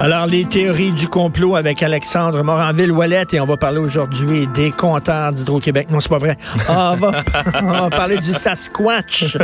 Alors, les théories du complot avec Alexandre Moranville-Wallet et on va parler aujourd'hui des compteurs d'Hydro-Québec. Non, c'est pas vrai. On va, on va parler du Sasquatch,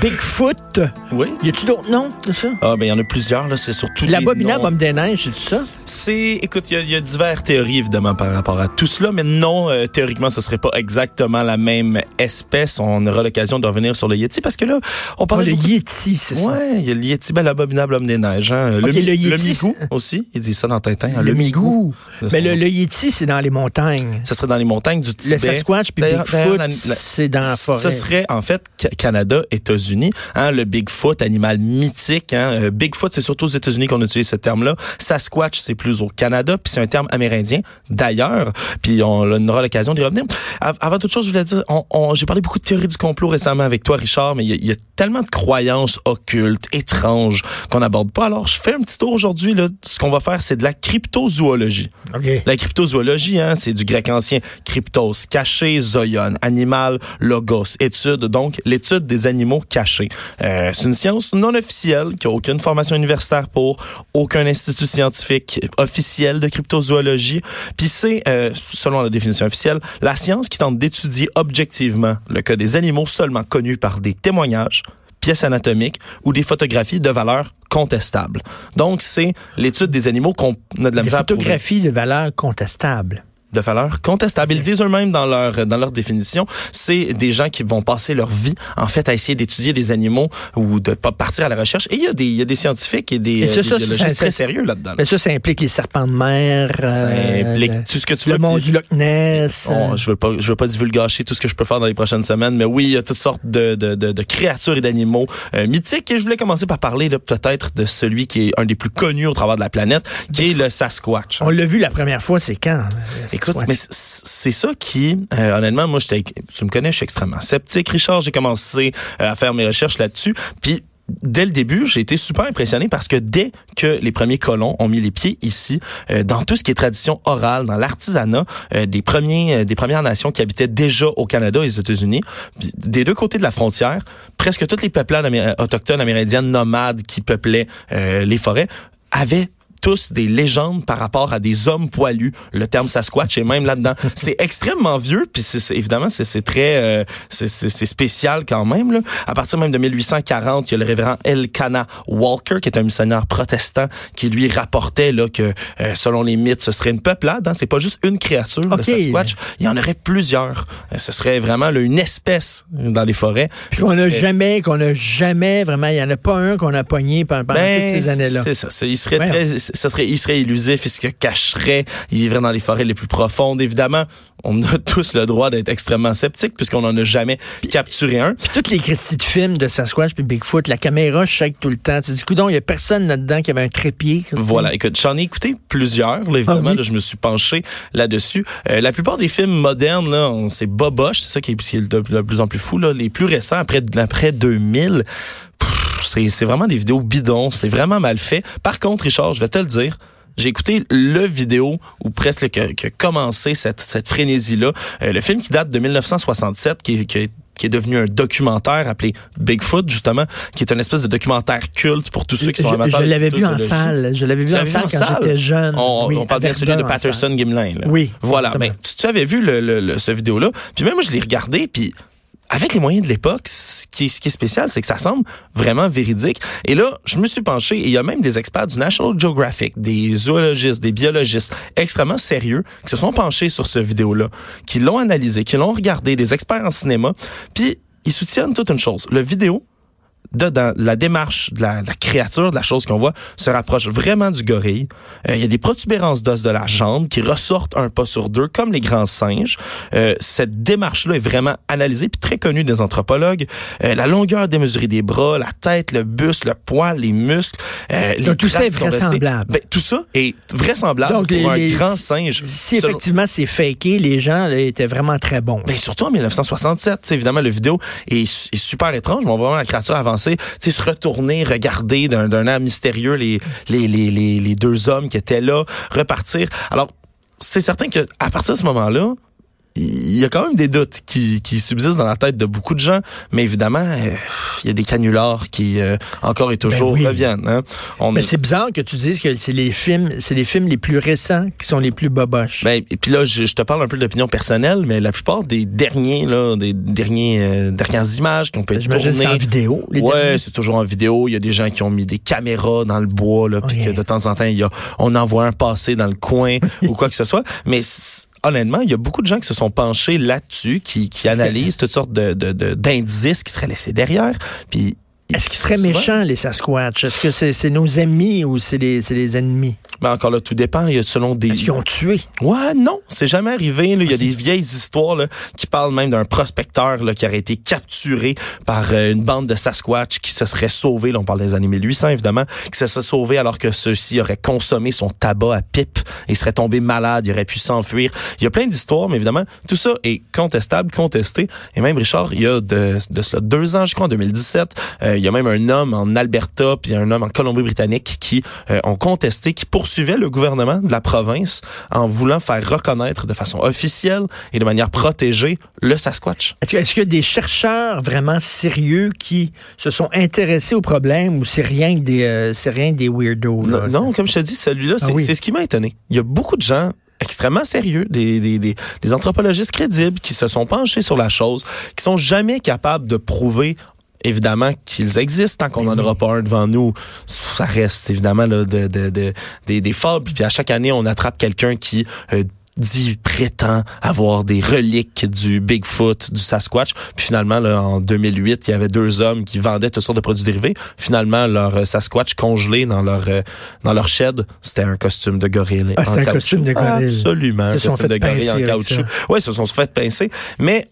Bigfoot. Oui. Y a-tu d'autres noms de ça? Ah, ben, il y en a plusieurs, là. C'est surtout. L'abominable homme des neiges, c'est ça? C'est, écoute, il y, a- il y a diverses théories, évidemment, par rapport à tout cela, mais non, euh, théoriquement, ce serait pas exactement la même espèce. On aura l'occasion de revenir sur le Yeti parce que là, on Oh, parle le Yeti, c'est ça. Ouais, il y a le Yeti, ben, l'abominable homme des neiges, hein. Ok, mi- le Yeti, migou c'est- aussi. Il dit ça dans Tintin. hein, Le migou. Mais son le, le Yeti, c'est dans les montagnes. Ce serait dans les montagnes du Tibet. Le Sasquatch puis Bigfoot, c'est dans la forêt. Ce serait en fait Canada, États-Unis. Hein, le Bigfoot, animal mythique. Hein, euh, Bigfoot, c'est surtout aux États-Unis qu'on utilise ce terme-là. Sasquatch, c'est plus au Canada, puis c'est un terme amérindien d'ailleurs. Puis on, aura l'occasion d'y revenir. Av- Avant toute chose, je voulais dire, on, on- j'ai parlé beaucoup de théories du complot récemment avec toi, Richard, mais il y, y a tellement de croyances occultes, étranges qu'on n'aborde pas. Alors, je fais un petit tour aujourd'hui. Ce qu'on va faire, c'est de la cryptozoologie. La cryptozoologie, hein, c'est du grec ancien cryptos, caché, zoion, animal, logos, étude, donc l'étude des animaux cachés. Euh, c'est une science non officielle qui a aucune formation universitaire pour, aucun institut scientifique officiel de cryptozoologie. Puis c'est, euh, selon la définition officielle, la science qui tente d'étudier objectivement le cas des animaux seulement connus par des témoignages pièces anatomiques ou des photographies de valeur contestable. Donc, c'est l'étude des animaux qu'on a de la misère à prouver photographies de valeur contestable. De valeur contestable. Ils le disent eux-mêmes dans leur dans leur définition, c'est des gens qui vont passer leur vie en fait à essayer d'étudier des animaux ou de pas partir à la recherche. Et il y a des il y a des scientifiques et des, ça, ça, des ça, biologistes ça- très sérieux là-dedans. Mais ça, ça implique les serpents de mer. Ça euh, implique le- tout ce que tu Le veux. mont puis- du Loch Ness. Bon, euh, je veux pas, je veux pas divulgacher tout ce que je peux faire dans les prochaines semaines, mais oui, il y a toutes sortes de, de, de, de créatures et d'animaux euh, mythiques. Et je voulais commencer par parler peut-être de celui qui est un des plus connus au travers de la planète, qui est le Sasquatch. On l'a vu la première fois, c'est quand? Écoute, Ouais. mais c'est ça qui, euh, honnêtement, moi, j'étais, tu me connais, je suis extrêmement sceptique, Richard. J'ai commencé euh, à faire mes recherches là-dessus, puis dès le début, j'ai été super impressionné parce que dès que les premiers colons ont mis les pieds ici, euh, dans tout ce qui est tradition orale, dans l'artisanat, euh, des premiers, euh, des premières nations qui habitaient déjà au Canada et aux États-Unis, des deux côtés de la frontière, presque toutes les peuplades amé- autochtones amérindiennes nomades qui peuplaient euh, les forêts avaient tous des légendes par rapport à des hommes poilus. Le terme Sasquatch est même là-dedans. c'est extrêmement vieux, puis c'est, évidemment c'est, très euh, c'est, spécial quand même. Là. À partir même de 1840, il y a le révérend Elkanah Walker, qui est un missionnaire protestant, qui lui rapportait là que euh, selon les mythes, ce serait une peuplade. Hein? C'est pas juste une créature, Ok. le Sasquatch. Il y en aurait plusieurs. Euh, ce serait vraiment là, une espèce dans les forêts. Puis qu'on n'a jamais, qu'on a jamais vraiment, il n'y en a pas un qu'on a pogné pendant, ben, toutes ces années-là. C'est ça. Il serait Voyons. très, ça serait, il serait illusif, il se cacherait, il vivrait dans les forêts les plus profondes. Évidemment, on a tous le droit d'être extrêmement sceptiques puisqu'on n'en a jamais capturé un. Puis toutes les critiques de films de Sasquatch puis Bigfoot, la caméra shake tout le temps. Tu te dis, coudon, il y a personne là-dedans qui avait un trépied. Voilà, écoute, j'en ai écouté plusieurs, là, évidemment, Ah oui? là, je me suis penché là-dessus. Euh, la plupart des films modernes, là, on- c'est boboche, c'est ça qui est, qui est de, de plus en plus fou. Là. Les plus récents, après, après 2000, pff, c'est c'est vraiment des vidéos bidons, c'est vraiment mal fait. Par contre, Richard, je vais te le dire, j'ai écouté le vidéo ou presque que, que commencé cette, cette frénésie-là. Euh, le film qui date de 1967, qui, est- qui est qui est devenu un documentaire appelé Bigfoot, justement, qui est une espèce de documentaire culte pour tous ceux qui sont je, amateurs je l'avais vu en salle. Je l'avais vu en salle quand j'étais jeune. On, Oui, on parle bien celui de. Patterson Gimlin. Là. Oui, Voilà. Ben, tu, tu avais vu le, le, le- ce vidéo-là. Puis même moi, je l'ai regardé, puis avec les moyens de l'époque, ce qui, est- spécial, c'est que ça semble vraiment véridique. Et là, je me suis penché, et il y a même des experts du National Geographic, des zoologistes, des biologistes extrêmement sérieux qui se sont penchés sur ce vidéo-là, qui l'ont analysé, qui l'ont regardé, des experts en cinéma, puis ils soutiennent toute une chose. Le vidéo dedans, la démarche de la, de la créature, de la chose qu'on voit, se rapproche vraiment du gorille. Euh, il y a des protubérances d'os de la jambe qui ressortent un pas sur deux, comme les grands singes. Euh, cette démarche-là est vraiment analysée puis très connue des anthropologues. Euh, la longueur démesurée des bras, la tête, le buste, le poil, les muscles. Euh, les Donc, tout ça est vraisemblable. Ben, tout ça est vraisemblable Donc, les- pour un les- grand singe. Si effectivement c'est faké, les gens là, étaient vraiment très bons. ben surtout en 1967, tu sais, évidemment le vidéo est super étrange, mais on voit vraiment la créature avancer, sais, se retourner, regarder d'un air mystérieux les, les, les, les, les deux hommes qui étaient là, repartir. Alors, c'est certain que à partir de ce moment-là, il y a quand même des doutes qui, qui subsistent dans la tête de beaucoup de gens, mais évidemment, euh, il y a des canulars qui euh, encore et toujours oui. reviennent. Hein. On Mais est- c'est bizarre que tu dises que c'est les films, c'est les films les plus récents qui sont les plus boboches. Ben, et puis là, je, je te parle un peu d'opinion personnelle, mais la plupart des derniers, là, des derniers, euh, dernières images qu'on peut J'imagine que c'est en tourner. vidéo. Les Ouais, c'est toujours en vidéo. Il y a des gens qui ont mis des caméras dans le bois, là, puis que de temps en temps, il y a, on en voit un passer dans le coin ou quoi que ce soit. Mais honnêtement, il y a beaucoup de gens qui se sont penchés là-dessus, qui, qui analysent toutes sortes de, d'indices qui seraient laissés derrière. Puis Est-ce qu'ils seraient méchants, les Sasquatch? Est-ce que c'est c'est nos amis ou c'est les, c'est les ennemis? Ben encore là, tout dépend. Il y a selon des. Qu'ils ont tué? Ouais, non, c'est jamais arrivé. là. Il y a des vieilles histoires là, qui parlent même d'un prospecteur là, qui aurait été capturé par euh, une bande de Sasquatch qui se serait sauvé. Là, on parle des années 1800, évidemment, qui se serait sauvé alors que ceux-ci auraient consommé son tabac à pipe et serait tombé malade. Il aurait pu s'enfuir. Il y a plein d'histoires, mais évidemment, tout ça est contestable, contesté. Et même, Richard, il y a de, de cela deux ans, je crois, en 2017, euh, il y a même un homme en Alberta puis un homme en Colombie-Britannique qui euh, ont contesté, qui poursuivaient le gouvernement de la province en voulant faire reconnaître de façon officielle et de manière protégée le Sasquatch. Est-ce qu'il y a des chercheurs vraiment sérieux qui se sont intéressés au problème ou c'est rien que des, euh, c'est rien que des weirdos? là? Non, non, comme je te dis, celui-là, c'est Ah oui. c'est ce qui m'a étonné. Il y a beaucoup de gens extrêmement sérieux, des, des, des, des anthropologistes crédibles qui se sont penchés sur la chose, qui sont jamais capables de prouver évidemment qu'ils existent tant qu'on n'en aura pas un devant nous ça reste évidemment là, de, de, de- des, des fables puis à chaque année on attrape quelqu'un qui euh, dit prétend avoir des reliques du Bigfoot, du Sasquatch. Puis finalement, là, en 2008, il y avait deux hommes qui vendaient toutes sortes de produits dérivés. Finalement, leur euh, Sasquatch congelé dans leur euh, dans leur shed, c'était un costume de gorille. Ah, en un caoutchouc. costume de gorille. Absolument, un costume de gorille en caoutchouc. Oui, ils se sont fait pincer. Mais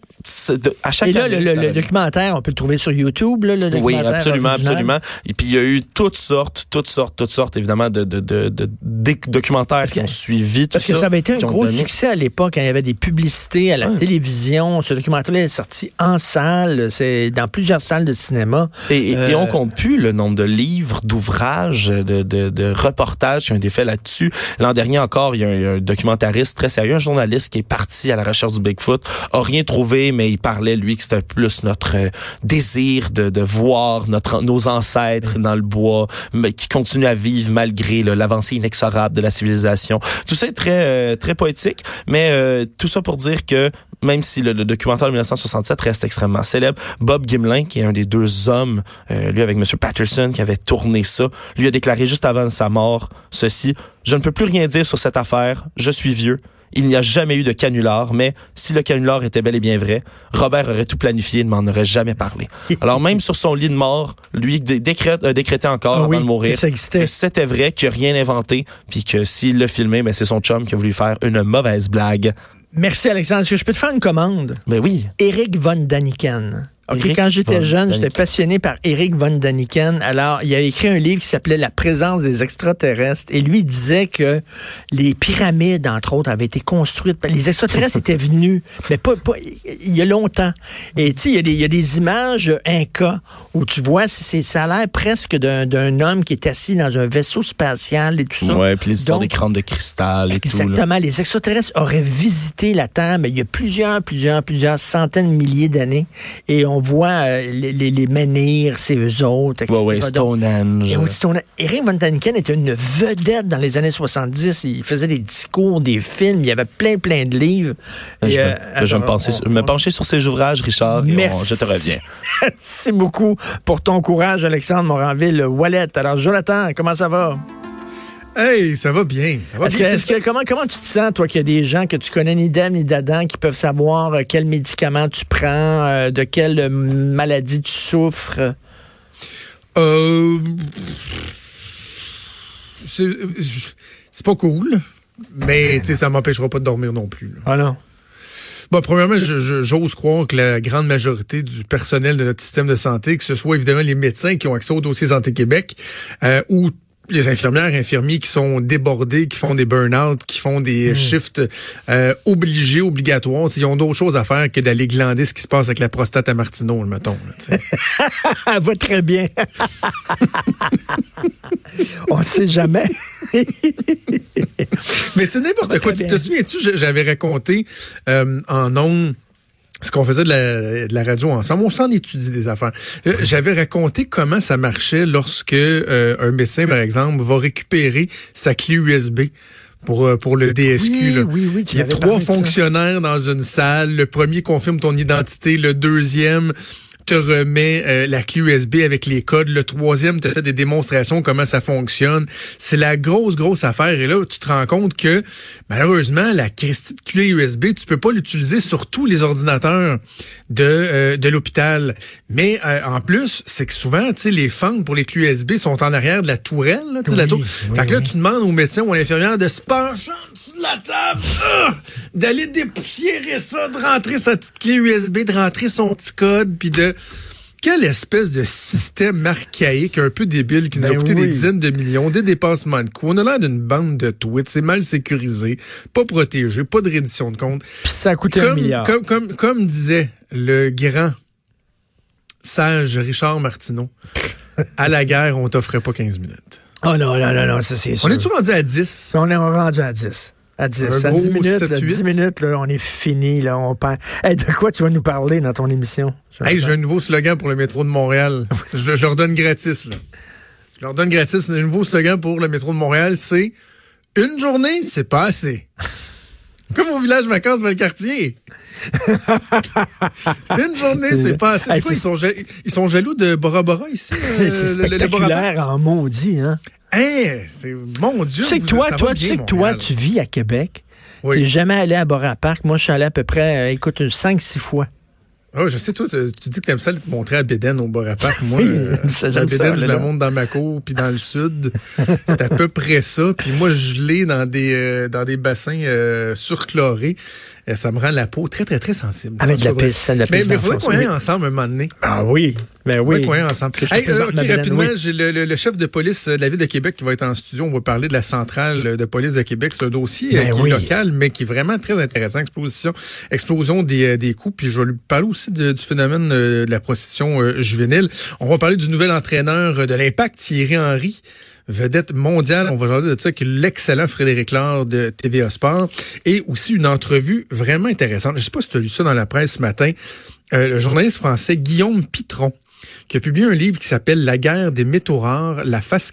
à chaque Et là, année, le, le- ça le revient. documentaire, on peut le trouver sur YouTube, là, le Oui, absolument, original? absolument. Et puis il y a eu toutes sortes, toutes sortes, toutes sortes, évidemment, de, de, de, de- des documentaires Parce qui ont suivi tout Parce que ça avait été un gros donné- succès à l'époque quand il y avait des publicités à la Ouais. télévision. Ce documentaire est sorti en salle, c'est dans plusieurs salles de cinéma. Et, et- Euh, et on compte plus le nombre de livres, d'ouvrages, de, de, reportages qui ont été faits là-dessus. L'an dernier encore, il y a un, il y a un documentariste très sérieux, un journaliste qui est parti à la recherche du Bigfoot, a rien trouvé, mais il parlait, lui, que c'était plus notre euh, désir de, voir nos ancêtres dans le bois, mais qui continuent à vivre malgré l'avancée inexorable de la civilisation. Tout ça est très, euh, très poétique, mais euh, tout ça pour dire que même si le, documentaire de 1967 reste extrêmement célèbre, Bob Gimlin, qui est un des deux hommes, lui avec M. Patterson, qui avait tourné ça, lui a déclaré juste avant sa mort ceci, je ne peux plus rien dire sur cette affaire, je suis vieux. Il n'y a jamais eu de canular, mais si le canular était bel et bien vrai, Robert aurait tout planifié et ne m'en aurait jamais parlé. Alors même sur son lit de mort, lui dé- décrète, a décrété encore Ah avant oui, de mourir que c'était vrai, qu'il n'a rien inventé, puis que s'il l'a filmé, ben c'est son chum qui a voulu faire une mauvaise blague. Merci Alexandre. Est-ce que je peux te faire une commande? Mais oui. Eric von Daniken. OK, Eric quand j'étais jeune, j'étais passionné par Eric von Daniken. Alors, il a écrit un livre qui s'appelait La présence des extraterrestres. Et lui disait que les pyramides, entre autres, avaient été construites. Les extraterrestres étaient venus, mais pas, pas il y a longtemps. Et tu sais, il y, a des- il y a des images Inca où tu vois, c'est, ça a l'air presque d'un, d'un homme qui est assis dans un vaisseau spatial et tout ça. Ouais, puis les histoires Donc, des crânes de cristal et tout. là. Exactement. Les extraterrestres auraient visité la Terre, mais il y a plusieurs, plusieurs, plusieurs centaines de milliers d'années. Et on voit euh, les, les, les menhirs, c'est eux autres. Stonehenge. et oui, Stone- Eric Von Daniken était une vedette dans les années 70. Il faisait des discours, des films. Il y avait plein, plein de livres. je Et, euh, me, on- penser, on- me pencher sur ces ouvrages, Richard, et on- Merci. je te reviens. Merci beaucoup pour ton courage, Alexandre Moranville. Wallet. Alors, Jonathan, comment ça va? Hey, ça va bien. Ça va que, bien. que- comment, comment tu te sens, toi, qu'il y a des gens que tu connais ni d'Ève ni d'Adam qui peuvent savoir euh, quel médicament tu prends, euh, de quelle euh, maladie tu souffres? Euh, c'est pas cool, mais ça m'empêchera pas de dormir non plus. là. Ah non? Bon, premièrement, j'ose croire que la grande majorité du personnel de notre système de santé, que ce soit évidemment les médecins qui ont accès au dossier Santé Québec, euh, ou les infirmières, infirmiers qui sont débordés, qui font des burn-out, qui font des shifts euh, obligés, obligatoires. Ils ont d'autres choses à faire que d'aller glander ce qui se passe avec la prostate à Martineau, le mettons. là, va très bien. On ne sait jamais. Mais c'est n'importe quoi. Tu te souviens-tu, j'avais raconté euh, en ondes ce qu'on faisait de la, de la radio ensemble. On s'en étudie des affaires. Euh, J'avais raconté comment ça marchait lorsque euh, un médecin, par exemple, va récupérer sa clé USB. Pour, euh, pour le DSQ. Oui, là. oui, oui, Il y a trois fonctionnaires dans une salle. Le premier confirme ton identité. Le deuxième te remet euh, la clé USB avec les codes. Le troisième te fait des démonstrations comment ça fonctionne. C'est la grosse, grosse affaire. Et là, tu te rends compte que malheureusement, la clé USB, tu peux pas l'utiliser sur tous les ordinateurs de, euh, de l'hôpital. Mais euh, en plus, c'est que souvent, tu sais, les fans pour les clés USB sont en arrière de la tourelle. Là, la tour. oui, fait que là, oui. tu demandes au médecin ou à l'infirmière de se pencher en dessous de la table, ah, d'aller dépoussiérer ça, de rentrer sa petite clé USB, de rentrer son petit code, puis de... Quelle espèce de système archaïque, un peu débile, qui nous a Ben coûté des dizaines de millions, des dépassements de coûts. On a l'air d'une bande de tweets, c'est mal sécurisé, pas protégé, pas de reddition de compte. Puis ça a coûté un Comme, milliard. comme, comme, comme disait le grand sage Richard Martineau, à la guerre, on t'offrait pas 15 minutes. Oh non, non, non, non, ça c'est sûr. On est-tu rendu à 10? On est rendu à 10. À 10. Un à gros 10 minutes, 7, là, 8. 10 minutes, là, on est fini. Là, on perd. Hey, de quoi tu vas nous parler dans ton émission? Hey, j'ai un nouveau slogan pour le métro de Montréal. je, je leur donne gratis, là. Je leur donne gratis. Un nouveau slogan pour le métro de Montréal, c'est Une journée, c'est pas assez. Comme au village vacances quartier. Une journée, c'est pas assez. C'est Hey, quoi, ils, sont, ils sont jaloux de Bora Bora ici? euh, c'est le- le- le Bora Bora? spectaculaire en maudit, hein? Hey, c'est mon Dieu. Tu sais que toi, toi, tu sais que toi, tu vis à Québec. Oui. Tu n'es jamais allé à Bora Park. Moi, je suis allé à peu près, euh, écoute, 5-6 fois. Ah, je sais, toi, tu, tu dis que t'aimes ça te montrer à Bédène au Bora Park. Moi, euh, ça, à ça, Bédène, je la là. monte dans ma cour, puis dans le sud. C'est à peu près ça. Puis moi, je l'ai dans des euh, dans des bassins euh, surchlorés. Et ça me rend la peau très, très, très sensible. Avec de la de la Mais pisse mais il faudrait qu'on aille ensemble un moment donné? Ah oui, ben oui. Qu'on ensemble. Hey, euh, rapidement, oui. j'ai le, le- le chef de police euh, de la ville de Québec qui va être en studio. On va parler de la centrale de police de Québec. C'est un dossier euh, Ben qui oui. est local, mais qui est vraiment très intéressant. Explosion, explosion des, euh, des coûts. Puis je vais lui parler aussi de- du phénomène euh, de la prostitution euh, juvénile. On va parler du nouvel entraîneur euh, de l'Impact, Thierry Henry. Vedette mondiale, on va jaser de ça l'excellent Frédéric Laure de TVA Sport et aussi une entrevue vraiment intéressante. Je sais pas si tu as lu ça dans la presse ce matin. Euh, le journaliste français Guillaume Pitron qui a publié un livre qui s'appelle La guerre des métaux rares, la face